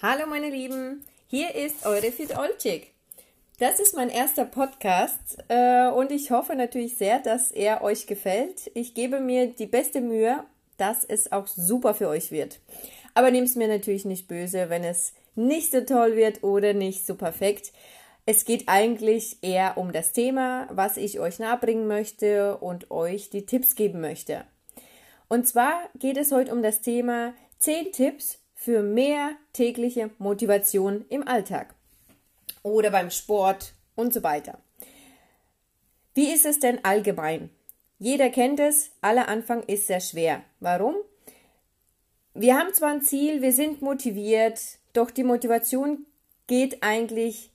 Hallo meine Lieben, hier ist eure Fit Olcik. Das ist mein erster Podcast äh, und ich hoffe natürlich sehr, dass er euch gefällt. Ich gebe mir die beste Mühe, dass es auch super für euch wird. Aber nehmt es mir natürlich nicht böse, wenn es nicht so toll wird oder nicht so perfekt. Es geht eigentlich eher um das Thema, was ich euch nahebringen möchte und euch die Tipps geben möchte. Und zwar geht es heute um das Thema 10 Tipps für mehr tägliche Motivation im Alltag oder beim Sport und so weiter. Wie ist es denn allgemein? Jeder kennt es, aller Anfang ist sehr schwer. Warum? Wir haben zwar ein Ziel, wir sind motiviert, doch die Motivation geht eigentlich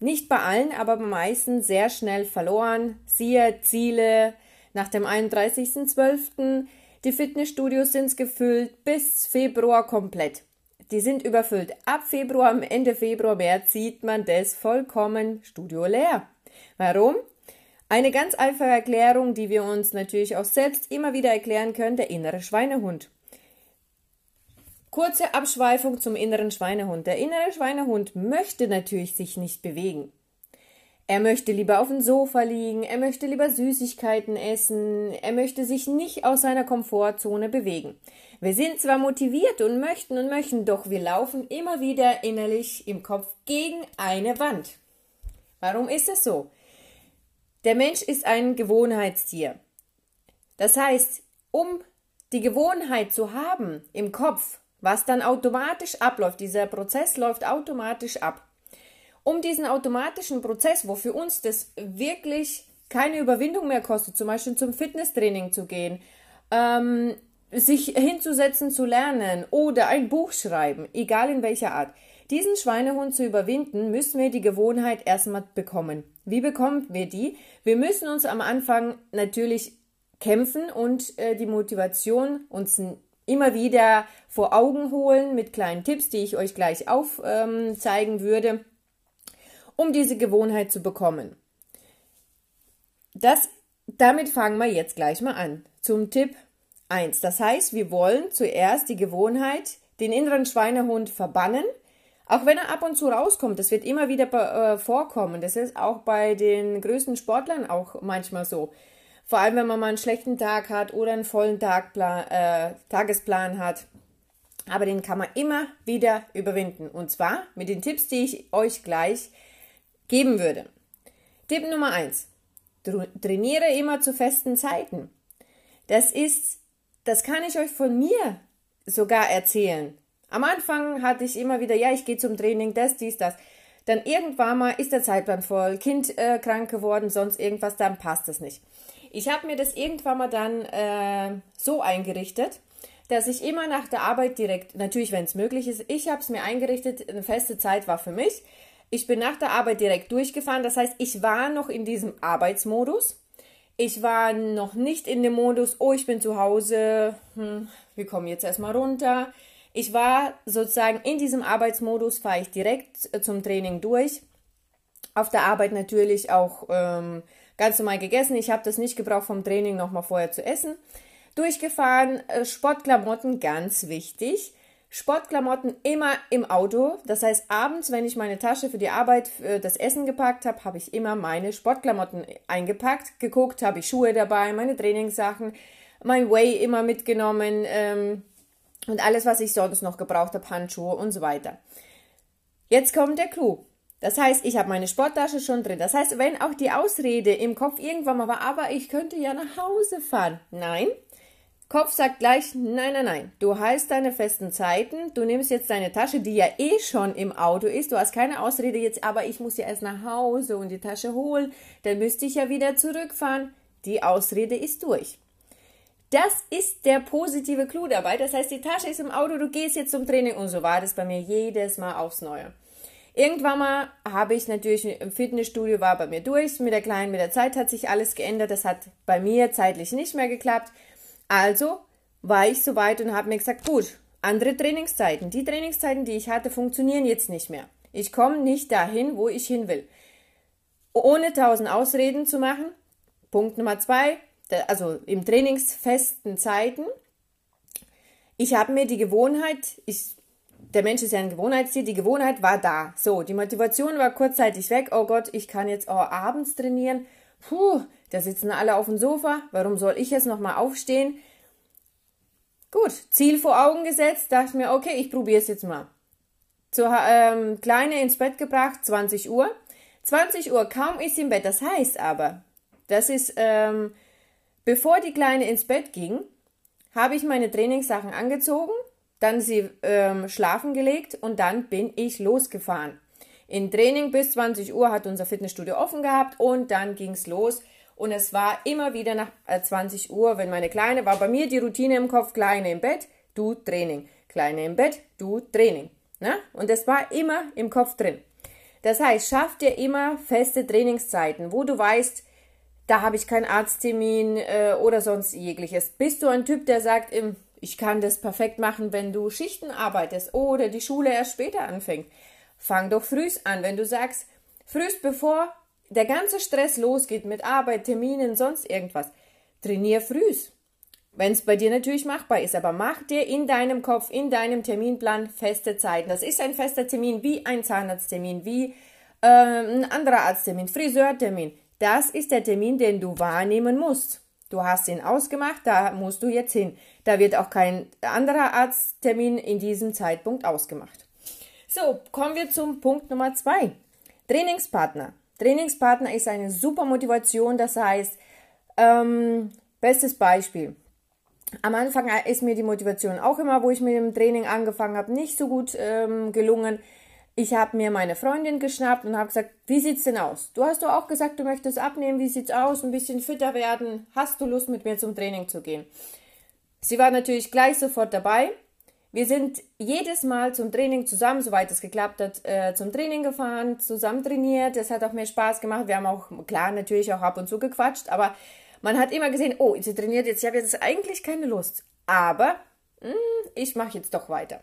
nicht bei allen, aber bei meisten sehr schnell verloren. Siehe Ziele nach dem 31.12. Die Fitnessstudios sind gefüllt bis Februar komplett. Die sind überfüllt. Ab Februar, am Ende Februar, März sieht man das vollkommen Studio leer. Warum? Eine ganz einfache Erklärung, die wir uns natürlich auch selbst immer wieder erklären können, der innere Schweinehund. Kurze Abschweifung zum inneren Schweinehund. Der innere Schweinehund möchte natürlich sich nicht bewegen. Er möchte lieber auf dem Sofa liegen, er möchte lieber Süßigkeiten essen, er möchte sich nicht aus seiner Komfortzone bewegen. Wir sind zwar motiviert und möchten und möchten, doch wir laufen immer wieder innerlich im Kopf gegen eine Wand. Warum ist es so? Der Mensch ist ein Gewohnheitstier. Das heißt, um die Gewohnheit zu haben im Kopf, was dann automatisch abläuft, dieser Prozess läuft automatisch ab, um diesen automatischen Prozess, wo für uns das wirklich keine Überwindung mehr kostet, zum Beispiel zum Fitnesstraining zu gehen, ähm, sich hinzusetzen zu lernen oder ein Buch schreiben, egal in welcher Art. Diesen Schweinehund zu überwinden, müssen wir die Gewohnheit erstmal bekommen. Wie bekommen wir die? Wir müssen uns am Anfang natürlich kämpfen und äh, die Motivation uns immer wieder vor Augen holen mit kleinen Tipps, die ich euch gleich aufzeigen ähm, würde um diese Gewohnheit zu bekommen. Das, damit fangen wir jetzt gleich mal an. Zum Tipp 1. Das heißt, wir wollen zuerst die Gewohnheit, den inneren Schweinehund verbannen, auch wenn er ab und zu rauskommt. Das wird immer wieder äh, vorkommen. Das ist auch bei den größten Sportlern auch manchmal so. Vor allem, wenn man mal einen schlechten Tag hat oder einen vollen Tagplan, äh, Tagesplan hat. Aber den kann man immer wieder überwinden. Und zwar mit den Tipps, die ich euch gleich geben würde. Tipp Nummer eins: Trainiere immer zu festen Zeiten. Das ist, das kann ich euch von mir sogar erzählen. Am Anfang hatte ich immer wieder, ja, ich gehe zum Training, das, dies, das. Dann irgendwann mal ist der Zeitplan voll, Kind äh, krank geworden, sonst irgendwas, dann passt es nicht. Ich habe mir das irgendwann mal dann äh, so eingerichtet, dass ich immer nach der Arbeit direkt, natürlich wenn es möglich ist, ich habe es mir eingerichtet, eine feste Zeit war für mich. Ich bin nach der Arbeit direkt durchgefahren. Das heißt, ich war noch in diesem Arbeitsmodus. Ich war noch nicht in dem Modus, oh, ich bin zu Hause, hm, wir kommen jetzt erstmal runter. Ich war sozusagen in diesem Arbeitsmodus, fahre ich direkt äh, zum Training durch. Auf der Arbeit natürlich auch ähm, ganz normal gegessen. Ich habe das nicht gebraucht, vom Training nochmal vorher zu essen. Durchgefahren, äh, Sportklamotten, ganz wichtig. Sportklamotten immer im Auto. Das heißt, abends, wenn ich meine Tasche für die Arbeit, für das Essen gepackt habe, habe ich immer meine Sportklamotten eingepackt. Geguckt, habe ich Schuhe dabei, meine Trainingssachen, mein Way immer mitgenommen ähm, und alles, was ich sonst noch gebraucht habe, Handschuhe und so weiter. Jetzt kommt der Clou. Das heißt, ich habe meine Sporttasche schon drin. Das heißt, wenn auch die Ausrede im Kopf irgendwann mal war, aber ich könnte ja nach Hause fahren. Nein, Kopf sagt gleich, nein, nein, nein, du hast deine festen Zeiten, du nimmst jetzt deine Tasche, die ja eh schon im Auto ist, du hast keine Ausrede jetzt, aber ich muss ja erst nach Hause und die Tasche holen, dann müsste ich ja wieder zurückfahren. Die Ausrede ist durch. Das ist der positive Clou dabei. Das heißt, die Tasche ist im Auto, du gehst jetzt zum Training und so war das bei mir jedes Mal aufs Neue. Irgendwann mal habe ich natürlich im Fitnessstudio war bei mir durch. Mit der Kleinen, mit der Zeit hat sich alles geändert. Das hat bei mir zeitlich nicht mehr geklappt. Also war ich soweit und habe mir gesagt, gut, andere Trainingszeiten. Die Trainingszeiten, die ich hatte, funktionieren jetzt nicht mehr. Ich komme nicht dahin, wo ich hin will. ohne tausend Ausreden zu machen. Punkt Nummer zwei, also im trainingsfesten Zeiten. Ich habe mir die Gewohnheit, ich, der Mensch ist ja ein Gewohnheitstier, die Gewohnheit war da. So, die Motivation war kurzzeitig weg. Oh Gott, ich kann jetzt oh, abends trainieren. Puh, da sitzen alle auf dem Sofa. Warum soll ich jetzt nochmal aufstehen? Gut, Ziel vor Augen gesetzt, dachte mir, okay, ich probiere es jetzt mal. Zur ähm, Kleine ins Bett gebracht, 20 Uhr. 20 Uhr, kaum ist sie im Bett. Das heißt aber, das ist, ähm, bevor die Kleine ins Bett ging, habe ich meine Trainingssachen angezogen, dann sie ähm, schlafen gelegt und dann bin ich losgefahren. In Training bis 20 Uhr hat unser Fitnessstudio offen gehabt und dann ging es los. Und es war immer wieder nach 20 äh, Uhr, wenn meine Kleine war bei mir die Routine im Kopf, Kleine im Bett, du Training. Kleine im Bett, du Training. Na? Und das war immer im Kopf drin. Das heißt, schaff dir immer feste Trainingszeiten, wo du weißt, da habe ich keinen Arzttermin äh, oder sonst jegliches. Bist du ein Typ, der sagt, ich kann das perfekt machen, wenn du Schichten arbeitest oder die Schule erst später anfängt? Fang doch frühst an. Wenn du sagst, frühst bevor der ganze Stress losgeht mit Arbeit, Terminen, sonst irgendwas, trainier frühst. Wenn es bei dir natürlich machbar ist, aber mach dir in deinem Kopf, in deinem Terminplan feste Zeiten. Das ist ein fester Termin wie ein Zahnarzttermin, wie äh, ein anderer Arzttermin, Friseurtermin. Das ist der Termin, den du wahrnehmen musst. Du hast ihn ausgemacht, da musst du jetzt hin. Da wird auch kein anderer Arzttermin in diesem Zeitpunkt ausgemacht. So, kommen wir zum Punkt Nummer zwei. Trainingspartner. Trainingspartner ist eine super Motivation, das heißt, ähm, bestes Beispiel. Am Anfang ist mir die Motivation auch immer, wo ich mit dem Training angefangen habe, nicht so gut ähm, gelungen. Ich habe mir meine Freundin geschnappt und habe gesagt, wie sieht's denn aus? Du hast doch auch gesagt, du möchtest abnehmen, wie sieht's aus? Ein bisschen fitter werden? Hast du Lust mit mir zum Training zu gehen? Sie war natürlich gleich sofort dabei. Wir sind jedes Mal zum Training zusammen, soweit es geklappt hat, äh, zum Training gefahren, zusammen trainiert. Es hat auch mehr Spaß gemacht. Wir haben auch, klar, natürlich auch ab und zu gequatscht, aber man hat immer gesehen, oh, sie trainiert jetzt, ich habe jetzt eigentlich keine Lust. Aber mh, hm, ich mache jetzt doch weiter.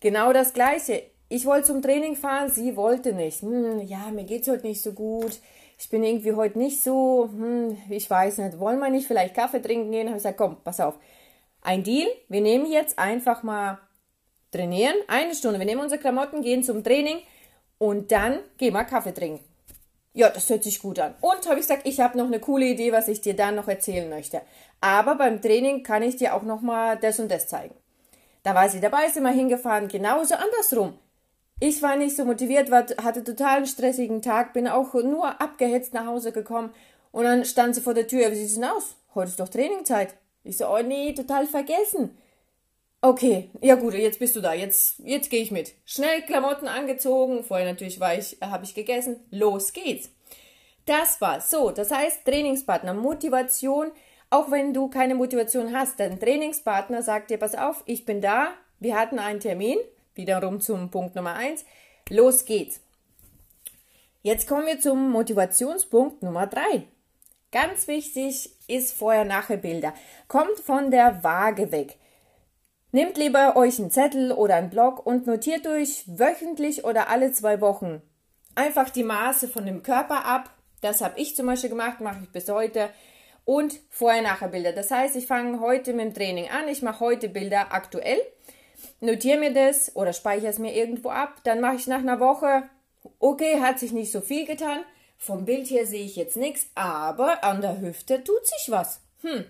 Genau das Gleiche ich wollte zum Training fahren, sie wollte nicht. Hm, ja, mir geht's heute nicht so gut. Ich bin irgendwie heute nicht so, hm, ich weiß nicht, wollen wir nicht vielleicht Kaffee trinken gehen? Habe ich gesagt, komm, pass auf. Ein Deal, wir nehmen jetzt einfach mal trainieren, eine Stunde. Wir nehmen unsere Klamotten, gehen zum Training und dann gehen wir Kaffee trinken. Ja, das hört sich gut an. Und habe ich gesagt, ich habe noch eine coole Idee, was ich dir dann noch erzählen möchte. Aber beim Training kann ich dir auch noch mal das und das zeigen. Da war sie dabei, sind wir hingefahren, genauso andersrum. Ich war nicht so motiviert, war, hatte total einen stressigen Tag, bin auch nur abgehetzt nach Hause gekommen und dann stand sie vor der Tür. Wie sieht es denn aus? Heute ist doch Trainingzeit. Ich so, oh nee, total vergessen. Okay, ja gut, jetzt bist du da. Jetzt, jetzt gehe ich mit. Schnell Klamotten angezogen. Vorher natürlich war ich, habe ich gegessen. Los geht's. Das war's. So, das heißt Trainingspartner, Motivation. Auch wenn du keine Motivation hast, dein Trainingspartner sagt dir, pass auf, ich bin da. Wir hatten einen Termin wiederum zum Punkt Nummer 1. Los geht's. Jetzt kommen wir zum Motivationspunkt Nummer 3. Ganz wichtig ist Vorher-Nachher-Bilder. Kommt von der Waage weg. Nehmt lieber euch einen Zettel oder einen Block und notiert euch wöchentlich oder alle zwei Wochen einfach die Maße von dem Körper ab. Das habe ich zum Beispiel gemacht, mache ich bis heute. Und Vorher-Nachher-Bilder. Das heißt, ich fange heute mit dem Training an. Ich mache heute Bilder aktuell notiere mir das oder speichere es mir irgendwo ab. Dann mache ich nach einer Woche, okay, hat sich nicht so viel getan. Vom Bild her sehe ich jetzt nichts, aber an der Hüfte tut sich was. Hm.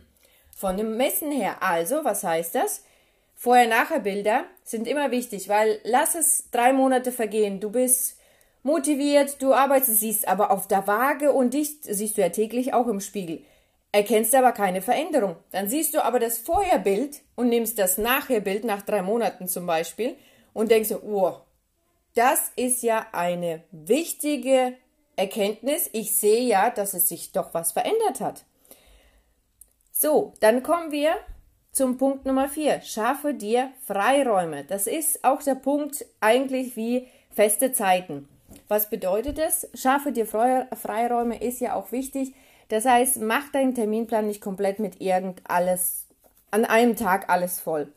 Von dem Messen her. Also, was heißt das? Vorher-Nachher-Bilder sind immer wichtig, weil lass es drei Monate vergehen. Du bist motiviert, du arbeitest, siehst aber auf der Waage und dich siehst du ja täglich auch im Spiegel erkennst aber keine Veränderung. Dann siehst du aber das Vorherbild und nimmst das Nachherbild nach drei Monaten zum Beispiel und denkst oh, das ist ja eine wichtige Erkenntnis. Ich sehe ja, dass es sich doch was verändert hat. So, dann kommen wir zum Punkt Nummer vier. Schaffe dir Freiräume. Das ist auch der Punkt eigentlich wie feste Zeiten. Was bedeutet das? Schaffe dir Freiräume ist ja auch wichtig, das heißt, mach deinen Terminplan nicht komplett mit irgend alles, an einem Tag alles voll.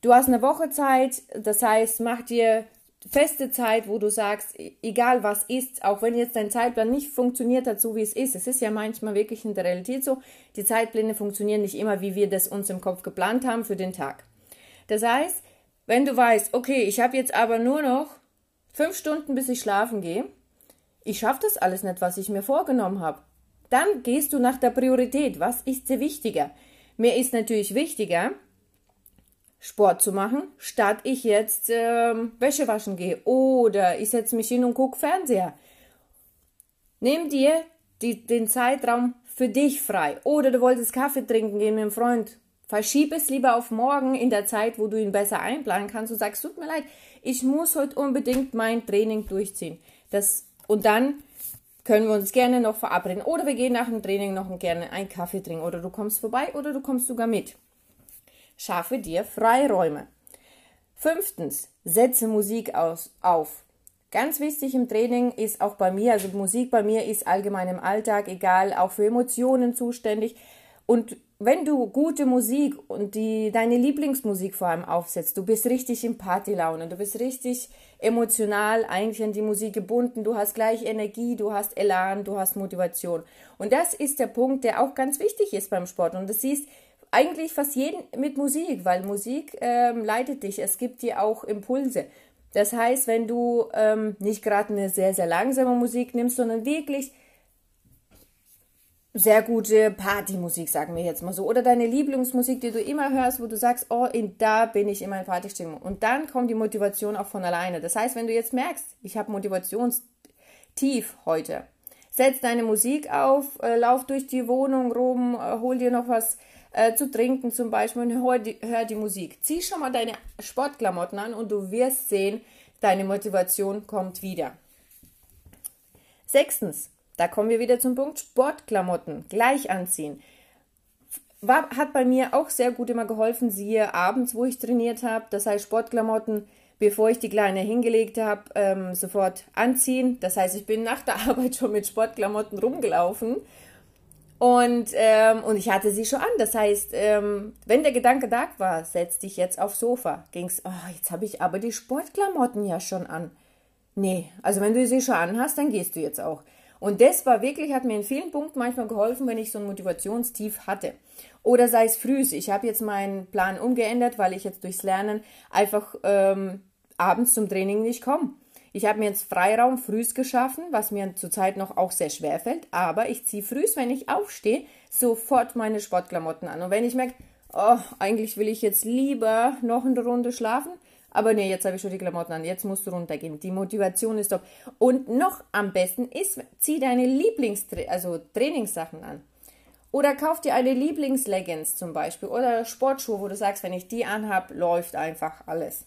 Du hast eine Woche Zeit, das heißt, mach dir feste Zeit, wo du sagst, e, egal was ist, auch wenn jetzt dein Zeitplan nicht funktioniert hat, so wie es ist. Es ist ja manchmal wirklich in der Realität so, die Zeitpläne funktionieren nicht immer, wie wir das uns im Kopf geplant haben für den Tag. Das heißt, wenn du weißt, okay, ich habe jetzt aber nur noch fünf Stunden, bis ich schlafen gehe, ich schaffe das alles nicht, was ich mir vorgenommen habe. Dann gehst du nach der Priorität. Was ist dir wichtiger? Mir ist natürlich wichtiger, Sport zu machen, statt ich jetzt ähm, Wäsche waschen gehe oder ich setze mich hin und gucke Fernseher. Nimm dir die, den Zeitraum für dich frei. Oder du wolltest Kaffee trinken gehen mit einem Freund. Verschieb es lieber auf morgen in der Zeit, wo du ihn besser einplanen kannst und sagst, tut mir leid, ich muss heute unbedingt mein Training durchziehen. Das, und dann können wir uns gerne noch verabreden. Oder wir gehen nach dem Training noch gerne einen Kaffee trinken. Oder du kommst vorbei oder du kommst sogar mit. Schaffe dir Freiräume. Fünftens, setze Musik aus, auf. Ganz wichtig im Training ist auch bei mir, also Musik bei mir ist allgemein im Alltag egal, auch für Emotionen zuständig. Und wenn du gute Musik und die, deine Lieblingsmusik vor allem aufsetzt, du bist richtig in Partylaune, du bist richtig emotional eigentlich an die Musik gebunden, du hast gleich Energie, du hast Elan, du hast Motivation. Und das ist der Punkt, der auch ganz wichtig ist beim Sport. Und das siehst, eigentlich fast jeden mit Musik, weil Musik ähm, leitet dich. Es gibt dir auch Impulse. Das heißt, wenn du ähm, nicht gerade eine sehr, sehr langsame Musik nimmst, sondern wirklich sehr gute Partymusik, sagen wir jetzt mal so, oder deine Lieblingsmusik, die du immer hörst, wo du sagst, oh, in da bin ich immer in Partystimmung. Und dann kommt die Motivation auch von alleine. Das heißt, wenn du jetzt merkst, ich habe Motivationstief heute, setz deine Musik auf, äh, lauf durch die Wohnung rum, äh, hol dir noch was äh, zu trinken zum Beispiel und hör die, hör die Musik. Zieh schon mal deine Sportklamotten an und du wirst sehen, deine Motivation kommt wieder. Sechstens, da kommen wir wieder zum Punkt Sportklamotten gleich anziehen. War, hat bei mir auch sehr gut immer geholfen, siehe abends, wo ich trainiert habe. Das heißt, Sportklamotten, bevor ich die Kleine hingelegt habe, ähm, sofort anziehen. Das heißt, ich bin nach der Arbeit schon mit Sportklamotten rumgelaufen und, ähm, und ich hatte sie schon an. Das heißt, ähm, wenn der Gedanke da war, setz dich jetzt aufs Sofa, ging's, oh, jetzt habe ich aber die Sportklamotten ja schon an. Nee, also wenn du sie schon anhast, dann gehst du jetzt auch. Und das war wirklich, hat mir in vielen Punkten manchmal geholfen, wenn ich so ein Motivationstief hatte. Oder sei es frühs. Ich habe jetzt meinen Plan umgeändert, weil ich jetzt durchs Lernen einfach ähm, abends zum Training nicht komme. Ich habe mir jetzt Freiraum frühs geschaffen, was mir zurzeit noch auch sehr schwer fällt, aber ich ziehe frühs, wenn ich aufstehe, sofort meine Sportklamotten an. Und wenn ich merke, oh, eigentlich will ich jetzt lieber noch eine Runde schlafen, aber nee, jetzt habe ich schon die Klamotten an, jetzt musst du runtergehen. Die Motivation ist top. Und noch am besten ist, zieh deine Lieblings also Trainingssachen an. Oder kauf dir eine Lieblingsleggings zum Beispiel oder Sportschuhe, wo du sagst, wenn ich die anhab, läuft einfach alles.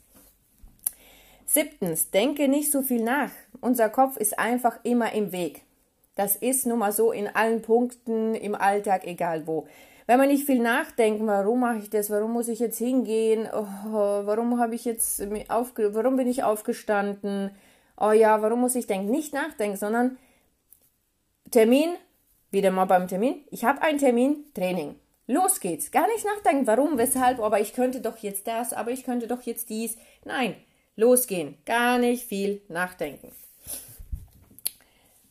Siebtens, denke nicht so viel nach. Unser Kopf ist einfach immer im Weg. Das ist nun mal so in allen Punkten im Alltag, egal wo. Wenn man nicht viel nachdenkt, warum mache ich das, warum muss ich jetzt hingehen, oh, warum habe ich jetzt aufge warum bin ich aufgestanden, oh ja, warum muss ich denken, nicht nachdenken, sondern Termin, wieder mal beim Termin, ich habe einen Termin, Training. Los geht's. Gar nicht nachdenken, warum, weshalb, aber ich könnte doch jetzt das, aber ich könnte doch jetzt dies. Nein, Losgehen, gar nicht viel nachdenken.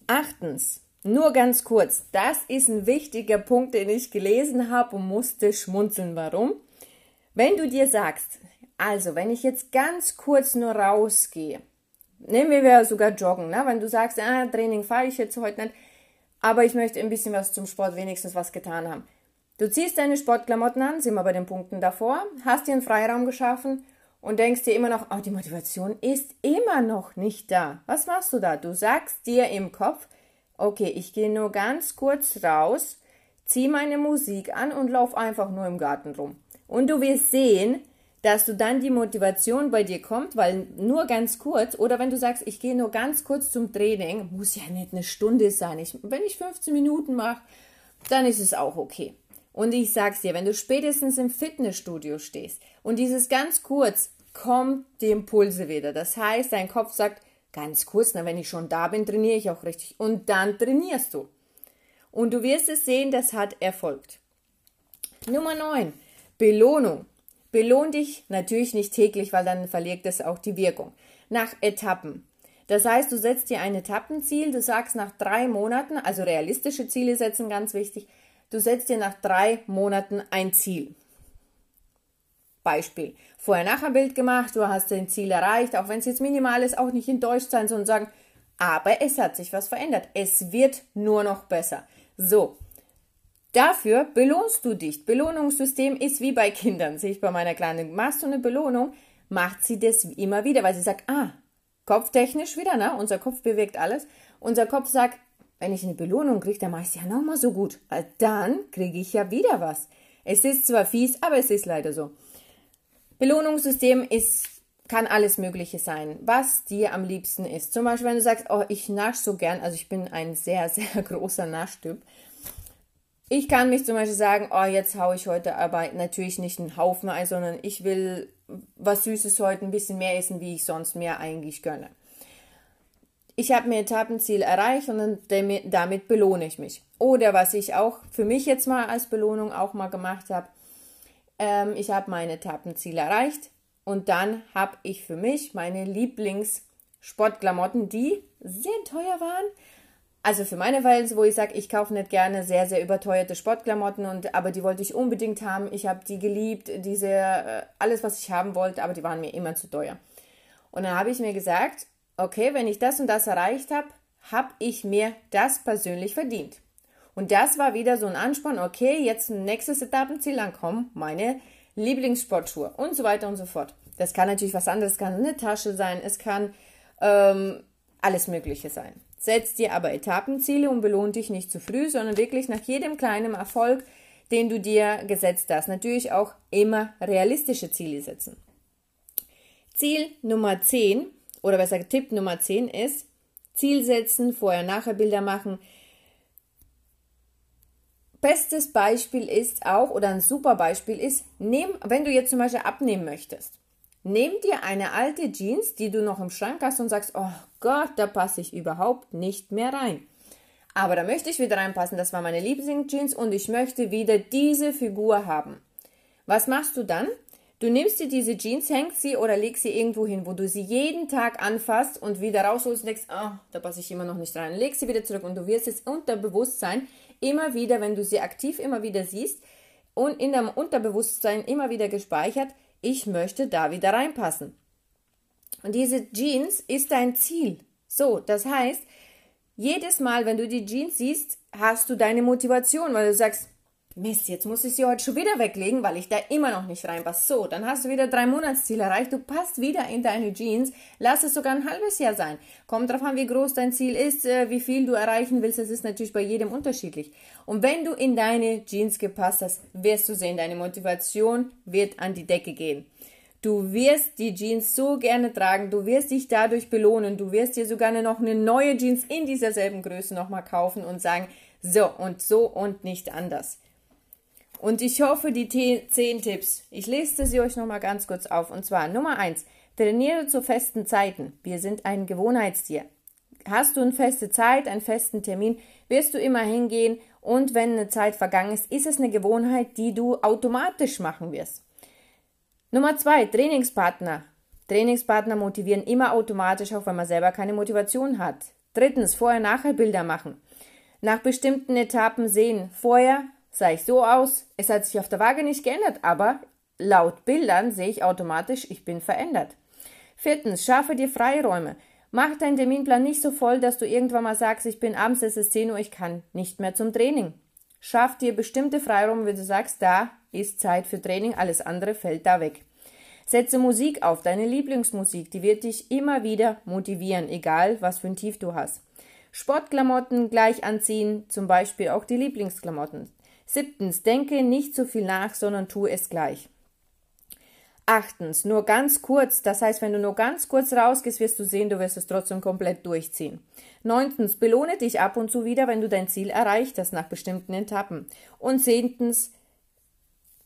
Achtens, nur ganz kurz, das ist ein wichtiger Punkt, den ich gelesen habe und musste schmunzeln. Warum? Wenn du dir sagst, also wenn ich jetzt ganz kurz nur rausgehe, nehmen wir sogar Joggen, ne? wenn du sagst, ah, Training fahre ich jetzt heute nicht, aber ich möchte ein bisschen was zum Sport, wenigstens was getan haben. Du ziehst deine Sportklamotten an, sind wir bei den Punkten davor, hast dir einen Freiraum geschaffen und denkst dir immer noch, oh, die Motivation ist immer noch nicht da. Was machst du da? Du sagst dir im Kopf, okay, ich gehe nur ganz kurz raus, zieh meine Musik an und lauf einfach nur im Garten rum. Und du wirst sehen, dass du dann die Motivation bei dir kommt, weil nur ganz kurz, oder wenn du sagst, ich gehe nur ganz kurz zum Training, muss ja nicht eine Stunde sein. Ich, wenn ich 15 Minuten mache, dann ist es auch okay. Und ich sag's dir, wenn du spätestens im Fitnessstudio stehst und dieses ganz kurz kommt die Impulse wieder. Das heißt, dein Kopf sagt, ganz kurz, na, wenn ich schon da bin, trainiere ich auch richtig. Und dann trainierst du. Und du wirst es sehen, das hat erfolgt. Nummer 9. Belohnung. Belohn dich natürlich nicht täglich, weil dann verliert es auch die Wirkung. nach Etappen. Das heißt, du setzt dir ein Etappenziel, du sagst nach drei Monaten, also realistische Ziele setzen, ganz wichtig, du setzt dir nach drei Monaten ein Ziel. Beispiel. Vorher-Nachher-Bild gemacht, du hast dein Ziel erreicht, auch wenn es jetzt minimal ist, auch nicht enttäuscht sein, sondern sagen, aber es hat sich was verändert. Es wird nur noch besser. So. Dafür belohnst du dich. Belohnungssystem ist wie bei Kindern, sehe ich bei meiner Kleinen. Machst du eine Belohnung, macht sie das immer wieder, weil sie sagt, ah, Kopftechnisch wieder, ne? Unser Kopf bewegt alles. Unser Kopf sagt, wenn ich eine Belohnung kriege, dann mache ich es ja nochmal so gut. Weil dann kriege ich ja wieder was. Es ist zwar fies, aber es ist leider so. Belohnungssystem ist, kann alles Mögliche sein, was dir am liebsten ist. Zum Beispiel, wenn du sagst, oh, ich nasch so gern, also ich bin ein sehr, sehr großer Naschtyp. Ich kann mich zum Beispiel sagen, oh, jetzt haue ich heute aber natürlich nicht einen Haufen ein, sondern ich will was Süßes heute ein bisschen mehr essen, wie ich sonst mir eigentlich gönne. Ich habe mir Etappenziel erreicht und damit belohne ich mich. Oder was ich auch für mich jetzt mal als Belohnung auch mal gemacht habe, ähm, ich habe mein Etappenziel erreicht und dann habe ich für mich meine Lieblingssportklamotten, die sehr teuer waren, also für meine Verhältnisse, wo ich sage, ich kaufe nicht gerne sehr, sehr überteuerte Sportklamotten, und, aber die wollte ich unbedingt haben. Ich habe die geliebt, diese, äh, alles, was ich haben wollte, aber die waren mir immer zu teuer. Und dann habe ich mir gesagt, okay, wenn ich das und das erreicht habe, habe ich mir das persönlich verdient. Und das war wieder so ein Ansporn, okay, jetzt nächstes Etappenziel ankommen, meine Lieblingssportschuhe und so weiter und so fort. Das kann natürlich was anderes, es kann eine Tasche sein, es kann ähm, alles Mögliche sein. Setz dir aber Etappenziele und belohn dich nicht zu früh, sondern wirklich nach jedem kleinen Erfolg, den du dir gesetzt hast. Natürlich auch immer realistische Ziele setzen. Ziel Nummer 10 oder besser Tipp Nummer 10 ist Ziel setzen, vorher-nachher Bilder machen. Bestes Beispiel ist auch oder ein super Beispiel ist, nehm, wenn du jetzt zum Beispiel abnehmen möchtest. Nimm dir eine alte Jeans, die du noch im Schrank hast und sagst, oh Gott, da passe ich überhaupt nicht mehr rein. Aber da möchte ich wieder reinpassen, das war meine Lieblingsjeans und ich möchte wieder diese Figur haben. Was machst du dann? Du nimmst dir diese Jeans, hängst sie oder legst sie irgendwo hin, wo du sie jeden Tag anfasst und wieder rausholst und denkst, oh, da passe ich immer noch nicht rein. Legst sie wieder zurück und du wirst es Unterbewusstsein immer wieder, wenn du sie aktiv immer wieder siehst und in deinem Unterbewusstsein immer wieder gespeichert, ich möchte da wieder reinpassen. Und diese Jeans ist dein Ziel. So, das heißt, jedes Mal, wenn du die Jeans siehst, hast du deine Motivation, weil du sagst, Mist, jetzt muss ich sie heute schon wieder weglegen, weil ich da immer noch nicht reinpasse. So, dann hast du wieder drei Monatsziele erreicht. Du passt wieder in deine Jeans. Lass es sogar ein halbes Jahr sein. Kommt drauf an, wie groß dein Ziel ist, äh, wie viel du erreichen willst. Das ist natürlich bei jedem unterschiedlich. Und wenn du in deine Jeans gepasst hast, wirst du sehen, deine Motivation wird an die Decke gehen. Du wirst die Jeans so gerne tragen, du wirst dich dadurch belohnen, du wirst dir sogar noch eine neue Jeans in dieser selben Größe nochmal kaufen und sagen, so und so und nicht anders. Und ich hoffe, die zehn Tipps, ich lese sie euch nochmal ganz kurz auf. Und zwar Nummer eins, trainiere zu festen Zeiten. Wir sind ein Gewohnheitstier. Hast du eine feste Zeit, einen festen Termin, wirst du immer hingehen und wenn eine Zeit vergangen ist, ist es eine Gewohnheit, die du automatisch machen wirst. Nummer zwei, Trainingspartner. Trainingspartner motivieren immer automatisch, auch wenn man selber keine Motivation hat. Drittens, vorher-nachher Bilder machen. Nach bestimmten Etappen sehen, vorher, sah ich so aus, es hat sich auf der Waage nicht geändert, aber laut Bildern sehe ich automatisch, ich bin verändert. Viertens, schaffe dir Freiräume. Mach deinen Terminplan nicht so voll, dass du irgendwann mal sagst, ich bin abends, es ist 10 Uhr, ich kann nicht mehr zum Training. Schaff dir bestimmte Freiräume, wenn du sagst, da ist Zeit für Training, alles andere fällt da weg. Setze Musik auf, deine Lieblingsmusik, die wird dich immer wieder motivieren, egal was für ein Tief du hast. Sportklamotten gleich anziehen, zum Beispiel auch die Lieblingsklamotten. Siebtens, denke nicht zu viel nach, sondern tu es gleich. Achtens, nur ganz kurz, das heißt, wenn du nur ganz kurz rausgehst, wirst du sehen, du wirst es trotzdem komplett durchziehen. Neuntens, belohne dich ab und zu wieder, wenn du dein Ziel erreicht hast nach bestimmten Etappen. Und zehntens,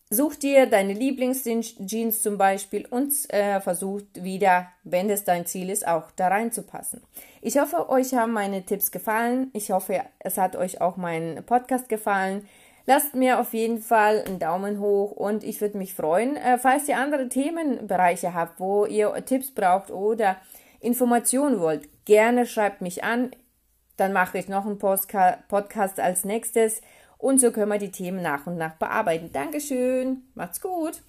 such dir deine Lieblingsjeans zum Beispiel und äh, versuch wieder, wenn es dein Ziel ist, auch da reinzupassen. Ich hoffe, euch haben meine Tipps gefallen. Ich hoffe, es hat euch auch mein Podcast gefallen. Lasst mir auf jeden Fall einen Daumen hoch und ich würde mich freuen, äh, falls ihr andere Themenbereiche habt, wo ihr Tipps braucht oder Informationen wollt, gerne schreibt mich an. Dann mache ich noch einen Podcast als nächstes. Und so können wir die Themen nach und nach bearbeiten. Dankeschön. Macht's gut.